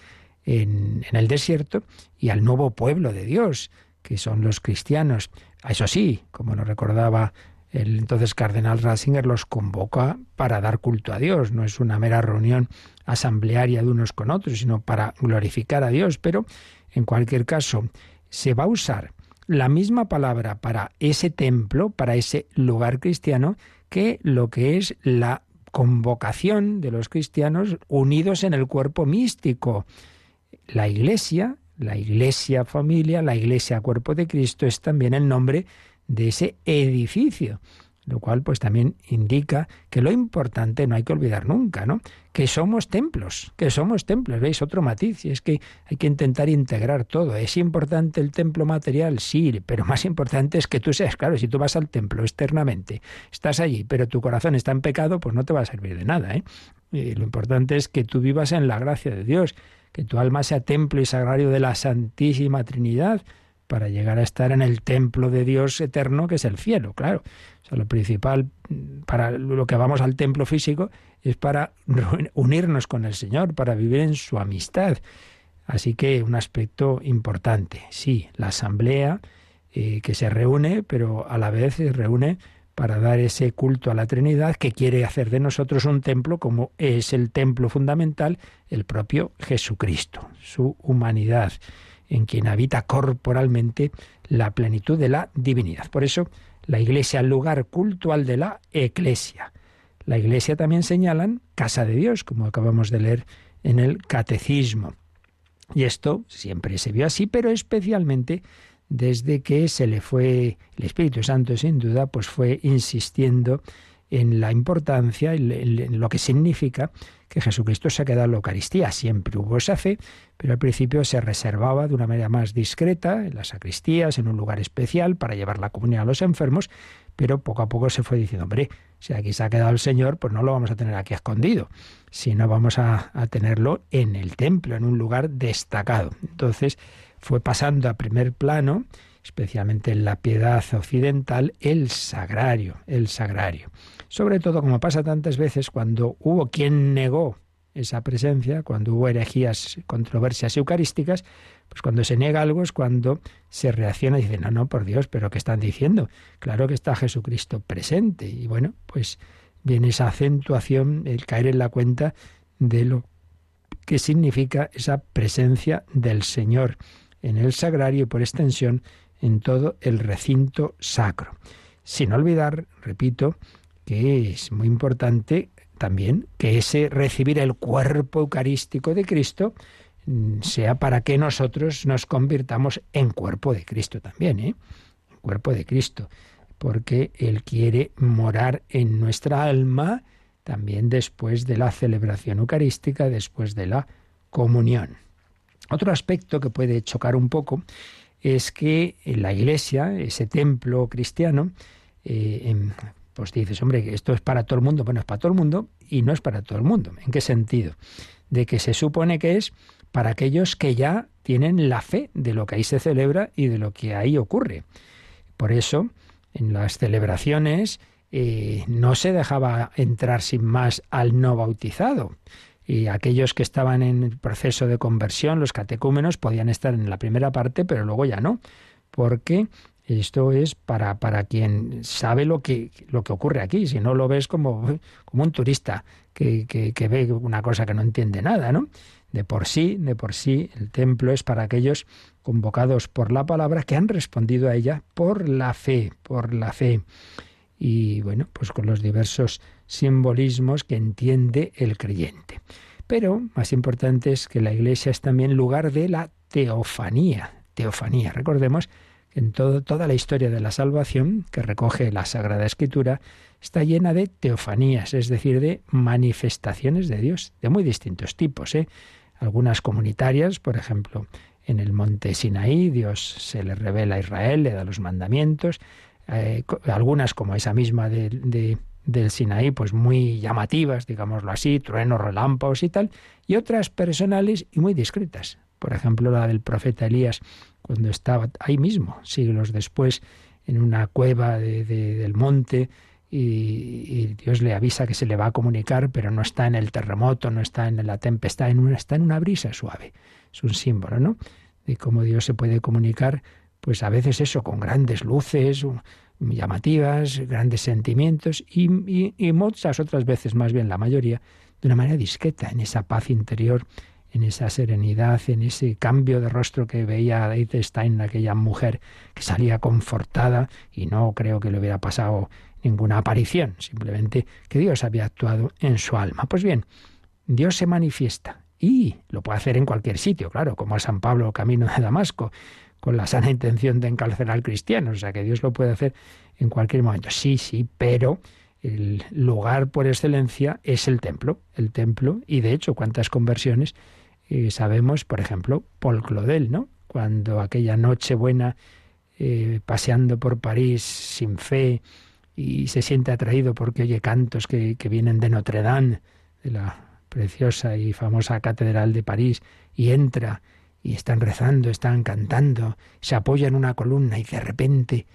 en, el desierto y al nuevo pueblo de Dios, que son los cristianos. Eso sí, como nos recordaba entonces cardenal Ratzinger, los convoca para dar culto a Dios. No es una mera reunión asamblearia de unos con otros, sino para glorificar a Dios. Pero, en cualquier caso, se va a usar la misma palabra para ese templo, para ese lugar cristiano, que lo que es la convocación de los cristianos unidos en el cuerpo místico. La iglesia, la iglesia familia, la iglesia cuerpo de Cristo es también el nombre de ese edificio lo cual pues también indica que lo importante no hay que olvidar nunca, ¿no? Que somos templos, que somos templos, ¿veis? Otro matiz, y es que hay que intentar integrar todo. ¿Es importante el templo material? Sí, pero más importante es que tú seas, claro, si tú vas al templo externamente, estás allí, pero tu corazón está en pecado, pues no te va a servir de nada, ¿eh? Y lo importante es que tú vivas en la gracia de Dios, que tu alma sea templo y sagrario de la Santísima Trinidad, para llegar a estar en el templo de Dios eterno, que es el cielo, claro. O sea, lo principal para lo que vamos al templo físico es para unirnos con el Señor, para vivir en su amistad. Así que un aspecto importante, sí, la asamblea eh, que se reúne, pero a la vez se reúne para dar ese culto a la Trinidad que quiere hacer de nosotros un templo como es el templo fundamental, el propio Jesucristo, su humanidad en quien habita corporalmente la plenitud de la divinidad. Por eso, la iglesia, el lugar cultual de la iglesia. La iglesia también señalan casa de Dios, como acabamos de leer en el catecismo. Y esto siempre se vio así, pero especialmente desde que se le fue el Espíritu Santo, sin duda, pues fue insistiendo en la importancia, en lo que significa que Jesucristo se ha quedado en la Eucaristía. Siempre hubo esa fe, pero al principio se reservaba de una manera más discreta en las sacristías, en un lugar especial para llevar la comunión a los enfermos, pero poco a poco se fue diciendo, hombre, si aquí se ha quedado el Señor, pues no lo vamos a tener aquí escondido, sino vamos a, a tenerlo en el templo, en un lugar destacado. Entonces fue pasando a primer plano, especialmente en la piedad occidental, el sagrario, el sagrario. Sobre todo, como pasa tantas veces, cuando hubo quien negó esa presencia, cuando hubo herejías, controversias eucarísticas, pues cuando se niega algo es cuando se reacciona y dice, no, no, por Dios, pero ¿qué están diciendo? Claro que está Jesucristo presente. Y bueno, pues viene esa acentuación, el caer en la cuenta de lo que significa esa presencia del Señor en el sagrario y por extensión en todo el recinto sacro. Sin olvidar, repito, que es muy importante también que ese recibir el cuerpo eucarístico de Cristo mm, sea para que nosotros nos convirtamos en cuerpo de Cristo también, ¿eh? Cuerpo de Cristo, porque Él quiere morar en nuestra alma también después de la celebración eucarística, después de la comunión. Otro aspecto que puede chocar un poco es que la iglesia, ese templo cristiano, eh, pues dices, hombre, esto es para todo el mundo. Bueno, es para todo el mundo y no es para todo el mundo. ¿En qué sentido? De que se supone que es para aquellos que ya tienen la fe de lo que ahí se celebra y de lo que ahí ocurre. Por eso, en las celebraciones eh, no se dejaba entrar sin más al no bautizado. Y aquellos que estaban en proceso de conversión, los catecúmenos, podían estar en la primera parte, pero luego ya no porque Esto es para, para quien sabe lo que, lo que ocurre aquí, si no lo ves como, como un turista que, que, que ve una cosa que no entiende nada, ¿no? De por sí, de por sí, el templo es para aquellos convocados por la palabra que han respondido a ella por la fe, por la fe. Y bueno, pues con los diversos simbolismos que entiende el creyente. Pero más importante es que la iglesia es también lugar de la teofanía. Teofanía. Recordemos que en toda la historia de la salvación que recoge la Sagrada Escritura está llena de teofanías, es decir, de manifestaciones de Dios, de muy distintos tipos. ¿eh? Algunas comunitarias, por ejemplo, en el monte Sinaí, Dios se le revela a Israel, le da los mandamientos. Eh, algunas, como esa misma de, del Sinaí, pues muy llamativas, digámoslo así, truenos, relámpagos y tal, y otras personales y muy discretas. Por ejemplo, la del profeta Elías, cuando estaba ahí mismo, siglos después, en una cueva del monte, y, Dios le avisa que se le va a comunicar, pero no está en el terremoto, no está en la tempestad, en una, está en una brisa suave. Es un símbolo, ¿no? De cómo Dios se puede comunicar, pues a veces eso, con grandes luces llamativas, grandes sentimientos, y, muchas otras veces, más bien la mayoría, de una manera discreta, en esa paz interior en esa serenidad, en ese cambio de rostro que veía Edith Stein, aquella mujer que salía confortada y no creo que le hubiera pasado ninguna aparición, simplemente que Dios había actuado en su alma. Pues bien, Dios se manifiesta y lo puede hacer en cualquier sitio, claro, como a San Pablo camino de Damasco, con la sana intención de encarcelar cristianos, o sea que Dios lo puede hacer en cualquier momento. Sí, sí, pero el lugar por excelencia es el templo, el templo, y de hecho, cuántas conversiones y sabemos, por ejemplo, Paul Claudel, ¿no? Cuando aquella noche buena, eh, paseando por París sin fe y se siente atraído porque oye cantos que, que vienen de Notre Dame, de la preciosa y famosa catedral de París, y entra y están rezando, están cantando, se apoya en una columna y de repente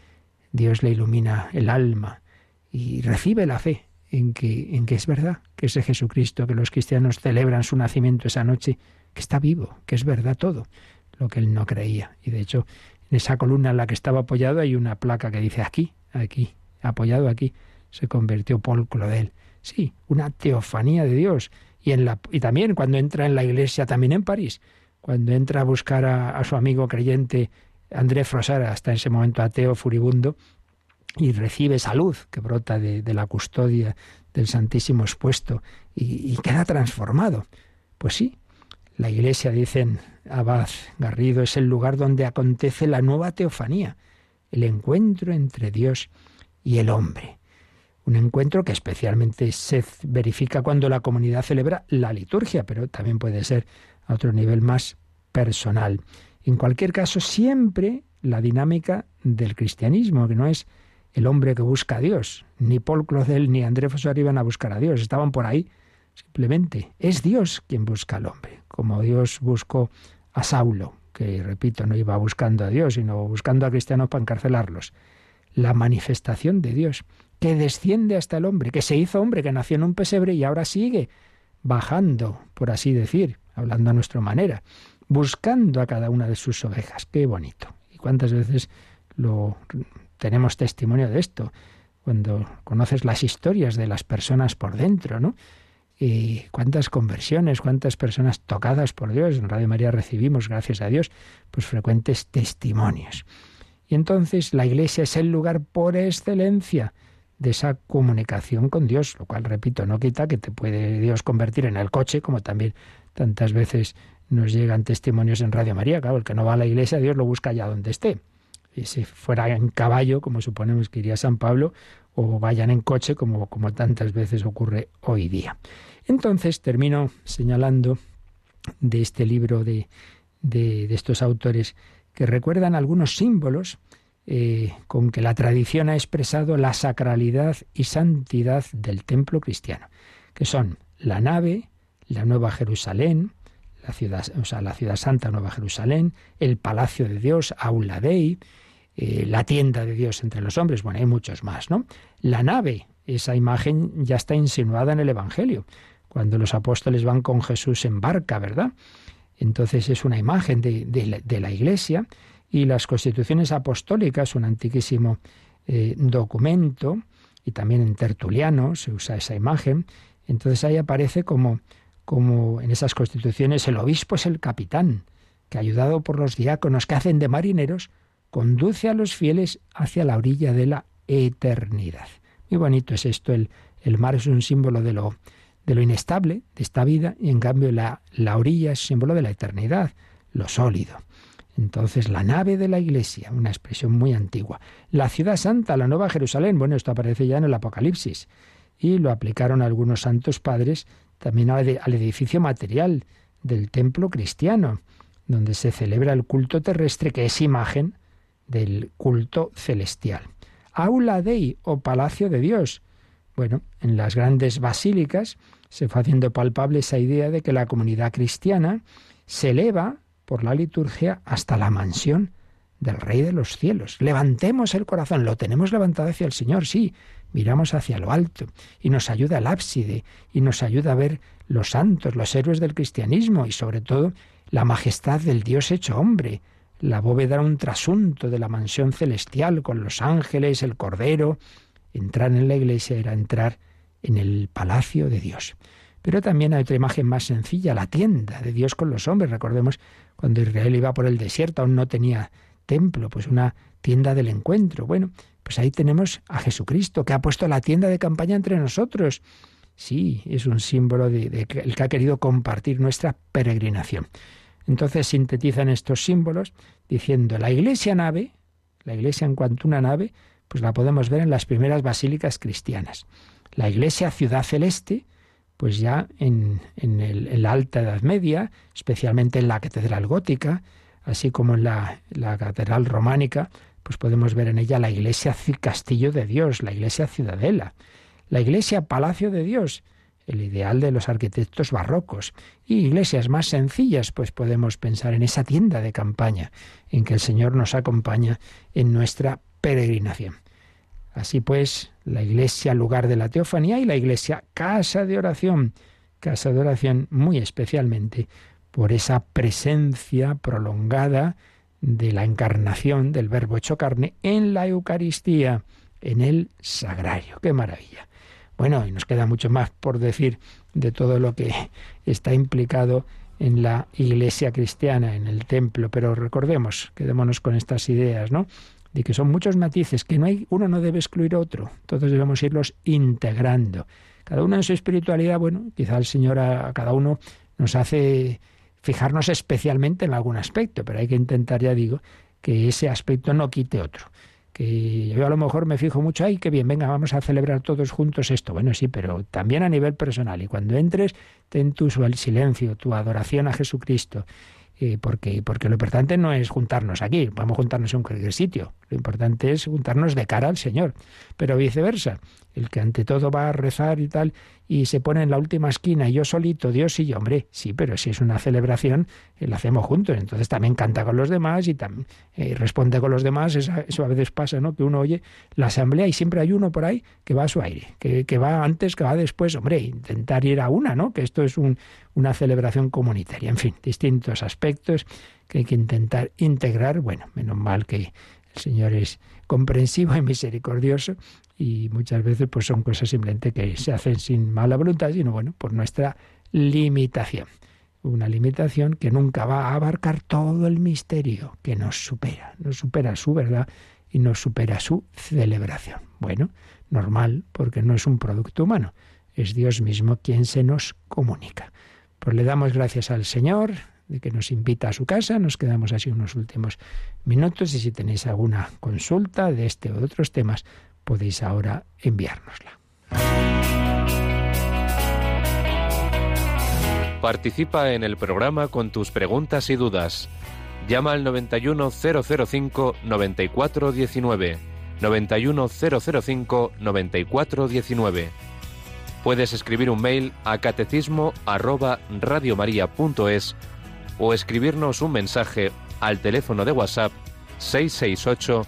Dios le ilumina el alma y recibe la fe en que, en que es verdad, que ese Jesucristo que los cristianos celebran su nacimiento esa noche, que está vivo, que es verdad todo lo que él no creía. Y de hecho, en esa columna en la que estaba apoyado hay una placa que dice aquí, aquí, apoyado aquí, se convirtió Paul Claudel. Sí, una teofanía de Dios. Y, en la, y también cuando entra en la iglesia, también en París, cuando entra a buscar a, su amigo creyente André Frosara, hasta ese momento ateo, furibundo, y recibe salud que brota de, la custodia del Santísimo expuesto y, y queda transformado. Pues sí, la iglesia, dicen Abad Garrido, es el lugar donde acontece la nueva teofanía, el encuentro entre Dios y el hombre. Un encuentro que especialmente se verifica cuando la comunidad celebra la liturgia, pero también puede ser a otro nivel más personal. En cualquier caso, siempre la dinámica del cristianismo, que no es el hombre que busca a Dios. Ni Paul Claudel ni André Fosar iban a buscar a Dios, estaban por ahí. Simplemente es Dios quien busca al hombre como Dios buscó a Saulo, que repito, no iba buscando a Dios, sino buscando a cristianos para encarcelarlos. La manifestación de Dios, que desciende hasta el hombre, que se hizo hombre, que nació en un pesebre y ahora sigue bajando, por así decir, hablando a nuestra manera, buscando a cada una de sus ovejas. Qué bonito. ¿Y cuántas veces lo tenemos testimonio de esto? Cuando conoces las historias de las personas por dentro, ¿no? y cuántas conversiones, cuántas personas tocadas por Dios. En Radio María recibimos, gracias a Dios, pues frecuentes testimonios. Y entonces la iglesia es el lugar por excelencia de esa comunicación con Dios, lo cual, repito, no quita que te puede Dios convertir en el coche, como también tantas veces nos llegan testimonios en Radio María. Claro, el que no va a la iglesia, Dios lo busca allá donde esté. Y si fuera en caballo, como suponemos que iría San Pablo, o vayan en coche, como, como tantas veces ocurre hoy día. Entonces termino señalando de este libro de, de, estos autores que recuerdan algunos símbolos eh, con que la tradición ha expresado la sacralidad y santidad del templo cristiano, que son la nave, la Nueva Jerusalén, la ciudad, o sea, la ciudad santa Nueva Jerusalén, el palacio de Dios, Aula Dei, eh, la tienda de Dios entre los hombres, bueno, hay muchos más, ¿no? La nave, esa imagen ya está insinuada en el Evangelio, cuando los apóstoles van con Jesús en barca, ¿verdad? Entonces es una imagen de, la, iglesia Y las constituciones apostólicas, un antiquísimo eh, documento, y también en Tertuliano se usa esa imagen, entonces ahí aparece como, como en esas constituciones el obispo es el capitán, que ayudado por los diáconos que hacen de marineros, conduce a los fieles hacia la orilla de la eternidad. Muy bonito es esto, el, el mar es un símbolo de lo, de lo inestable de esta vida y en cambio la, la orilla es símbolo de la eternidad, lo sólido. Entonces, la nave de la iglesia, una expresión muy antigua. La ciudad santa, la nueva Jerusalén, bueno, esto aparece ya en el Apocalipsis. Y lo aplicaron algunos santos padres también al edificio material del templo cristiano, donde se celebra el culto terrestre, que es imagen del culto celestial. Aula Dei o Palacio de Dios. Bueno, en las grandes basílicas se fue haciendo palpable esa idea de que la comunidad cristiana se eleva por la liturgia hasta la mansión del Rey de los cielos. Levantemos el corazón, lo tenemos levantado hacia el Señor, sí, miramos hacia lo alto y nos ayuda el ábside y nos ayuda a ver los santos, los héroes del cristianismo y sobre todo la majestad del Dios hecho hombre. La bóveda un trasunto de la mansión celestial con los ángeles, el Cordero. Entrar en la iglesia era entrar en el palacio de Dios. Pero también hay otra imagen más sencilla, la tienda de Dios con los hombres. Recordemos cuando Israel iba por el desierto, aún no tenía templo, pues una tienda del encuentro. Bueno, pues ahí tenemos a Jesucristo, que ha puesto la tienda de campaña entre nosotros. Sí, es un símbolo de, el que ha querido compartir nuestra peregrinación. Entonces sintetizan estos símbolos diciendo la iglesia nave, la iglesia en cuanto una nave, pues la podemos ver en las primeras basílicas cristianas. La iglesia ciudad celeste, pues ya en, en, la alta Edad Media, especialmente en la catedral gótica, así como en la, catedral románica, pues podemos ver en ella la iglesia castillo de Dios, la iglesia ciudadela, la iglesia palacio de Dios, el ideal de los arquitectos barrocos, y iglesias más sencillas, pues podemos pensar en esa tienda de campaña en que el Señor nos acompaña en nuestra peregrinación. Así pues, la iglesia lugar de la teofanía y la iglesia casa de oración, casa de oración muy especialmente por esa presencia prolongada de la encarnación del Verbo hecho carne en la Eucaristía, en el sagrario. ¡Qué maravilla! Bueno, y nos queda mucho más por decir de todo lo que está implicado en la iglesia cristiana, en el templo, pero recordemos, quedémonos con estas ideas, ¿no? De que son muchos matices, que no hay, uno no debe excluir otro, todos debemos irlos integrando. Cada uno en su espiritualidad, bueno, quizá el Señor a cada uno nos hace fijarnos especialmente en algún aspecto, pero hay que intentar, ya digo, que ese aspecto no quite otro. Que yo a lo mejor me fijo mucho, ay, qué bien, venga, vamos a celebrar todos juntos esto. Bueno, sí, pero también a nivel personal. Y cuando entres, ten tu silencio, tu adoración a Jesucristo. Eh, porque, porque lo importante no es juntarnos aquí, vamos a juntarnos en cualquier sitio. Lo importante es juntarnos de cara al Señor. Pero viceversa, el que ante todo va a rezar y tal, y se pone en la última esquina, y yo solito, Dios y hombre, sí, pero si es una celebración, eh, la hacemos juntos, entonces también canta con los demás y también eh, responde con los demás, eso, a veces pasa, ¿no? Que uno oye la asamblea y siempre hay uno por ahí que va a su aire, que, que va antes, que va después, hombre, intentar ir a una, ¿no? Que esto es un, una celebración comunitaria, en fin, distintos aspectos que hay que intentar integrar, bueno, menos mal que el Señor es comprensivo y misericordioso y muchas veces pues son cosas simplemente que se hacen sin mala voluntad, sino bueno, por nuestra limitación. Una limitación que nunca va a abarcar todo el misterio, que nos supera, nos supera su verdad y nos supera su celebración. Bueno, normal, porque no es un producto humano, es Dios mismo quien se nos comunica. Pues le damos gracias al Señor de que nos invita a su casa, nos quedamos así unos últimos minutos y si tenéis alguna consulta de este o de otros temas, podéis ahora enviárnosla. Participa en el programa con tus preguntas y dudas. Llama al 91005 9419. 91005 9419. Puedes escribir un mail a catecismo arroba o escribirnos un mensaje al teléfono de WhatsApp 668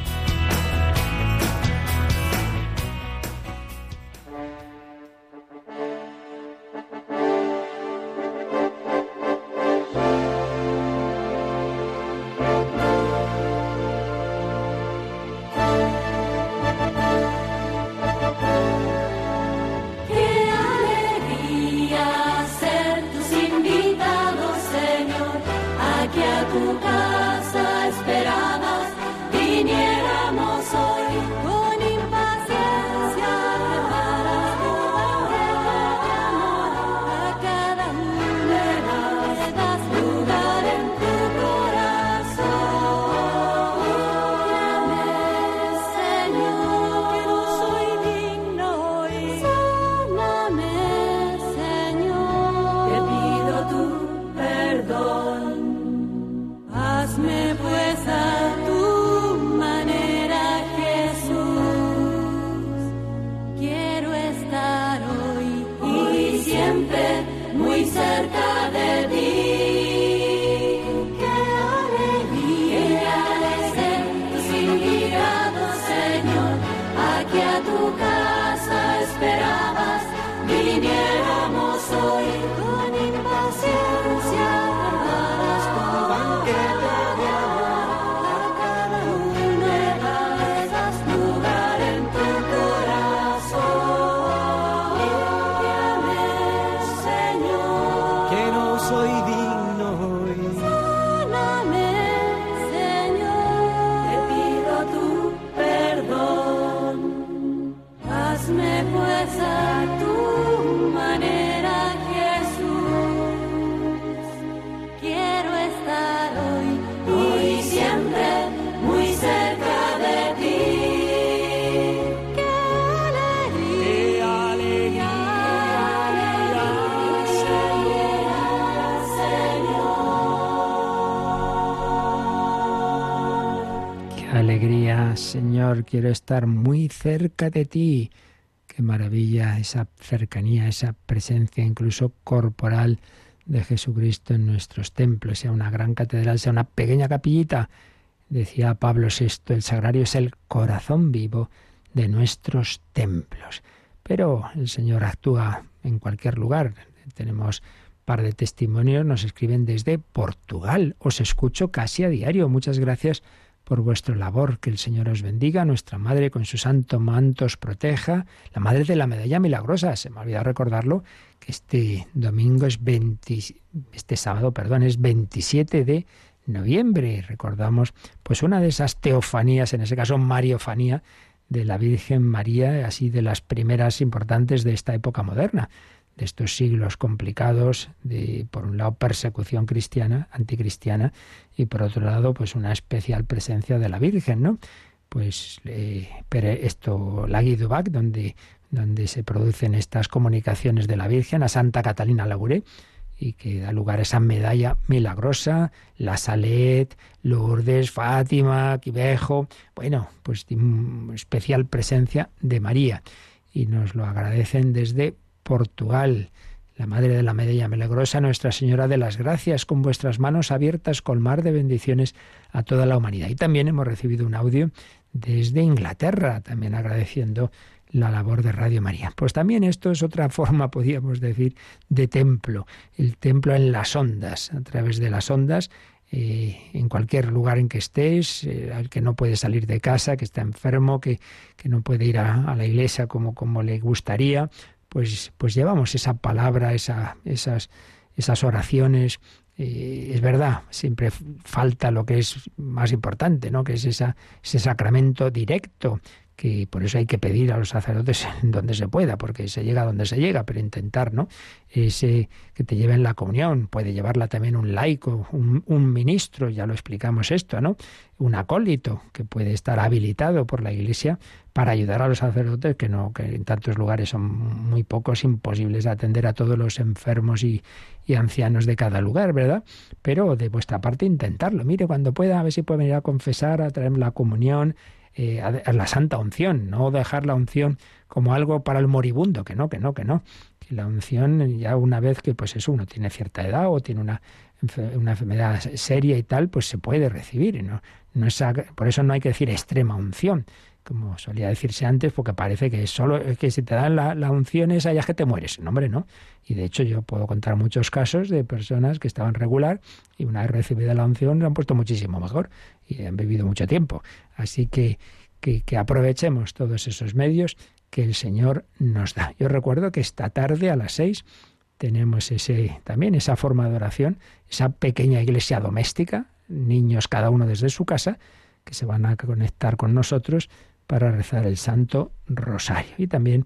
quiero estar muy cerca de ti. Qué maravilla esa cercanía, esa presencia incluso corporal de Jesucristo en nuestros templos, sea una gran catedral, sea una pequeña capillita. Decía Pablo VI, el sagrario es el corazón vivo de nuestros templos. Pero el Señor actúa en cualquier lugar. Tenemos par de testimonios, nos escriben desde Portugal. Os escucho casi a diario. Muchas gracias por vuestra labor. Que el Señor os bendiga, nuestra Madre con su santo manto os proteja. La Madre de la Medalla Milagrosa, se me ha olvidado recordarlo, que este domingo es 20, este sábado, perdón, es 27 de noviembre. Recordamos pues una de esas teofanías, en ese caso mariofanía, de la Virgen María, así de las primeras importantes de esta época moderna de estos siglos complicados de por un lado persecución cristiana anticristiana y por otro lado pues una especial presencia de la Virgen no pues eh, pero esto la Guidobac donde donde se producen estas comunicaciones de la Virgen a Santa Catalina Labouré y que da lugar a esa medalla milagrosa, la Salet, Lourdes, Fátima, Quivejo, bueno, pues especial presencia de María. Y nos lo agradecen desde Portugal. La Madre de la Medalla Milagrosa, Nuestra Señora de las Gracias, con vuestras manos abiertas, colmar de bendiciones a toda la humanidad. Y también hemos recibido un audio desde Inglaterra, también agradeciendo la labor de Radio María. Pues también esto es otra forma, podríamos decir, de templo, el templo en las ondas, a través de las ondas, eh, en cualquier lugar en que estés, eh, al que no puede salir de casa, que está enfermo, que, que no puede ir a, la iglesia como, como le gustaría, pues, pues llevamos esa palabra, esa, esas, esas oraciones. Es verdad, siempre falta lo que es más importante, ¿no? que es esa, ese sacramento directo, que por eso hay que pedir a los sacerdotes donde se pueda, porque se llega donde se llega, pero intentar, ¿no? Ese que te lleven la comunión, puede llevarla también un laico, un, un, ministro, ya lo explicamos esto, ¿no? Un acólito que puede estar habilitado por la Iglesia para ayudar a los sacerdotes, que no, que en tantos lugares son muy pocos, imposibles de atender a todos los enfermos y, y ancianos de cada lugar, ¿verdad? Pero de vuestra parte intentarlo. Mire, cuando pueda, a ver si puede venir a confesar, a traer la comunión, eh, a, la santa unción, no dejar la unción como algo para el moribundo, que no, que no, que no. La unción, ya una vez que pues eso, uno tiene cierta edad o tiene una, una enfermedad seria y tal, pues se puede recibir. ¿no? No es, por eso no hay que decir extrema unción, como solía decirse antes, porque parece que solo que si te dan la, la unción esa ya que te mueres. No, hombre, no. Y de hecho yo puedo contar muchos casos de personas que estaban regular y una vez recibida la unción lo han puesto muchísimo mejor y han vivido mucho tiempo. Así que, que, aprovechemos todos esos medios que el Señor nos da. Yo recuerdo que esta tarde a las seis tenemos ese, también esa forma de oración, esa pequeña iglesia doméstica, niños cada uno desde su casa, que se van a conectar con nosotros para rezar el Santo Rosario. Y también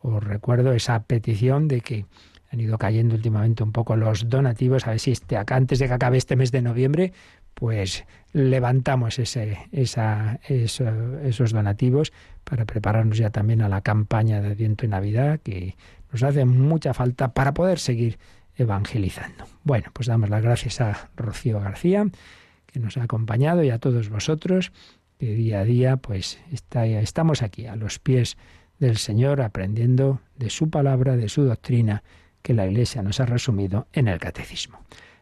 os recuerdo esa petición de que han ido cayendo últimamente un poco los donativos, a ver si este, antes de que acabe este mes de noviembre, pues levantamos ese, esos donativos para prepararnos ya también a la campaña de Adviento y Navidad, que nos hace mucha falta para poder seguir evangelizando. Bueno, pues damos las gracias a Rocío García, que nos ha acompañado, y a todos vosotros día a día pues está, estamos aquí a los pies del Señor aprendiendo de su palabra, de su doctrina, que la Iglesia nos ha resumido en el Catecismo.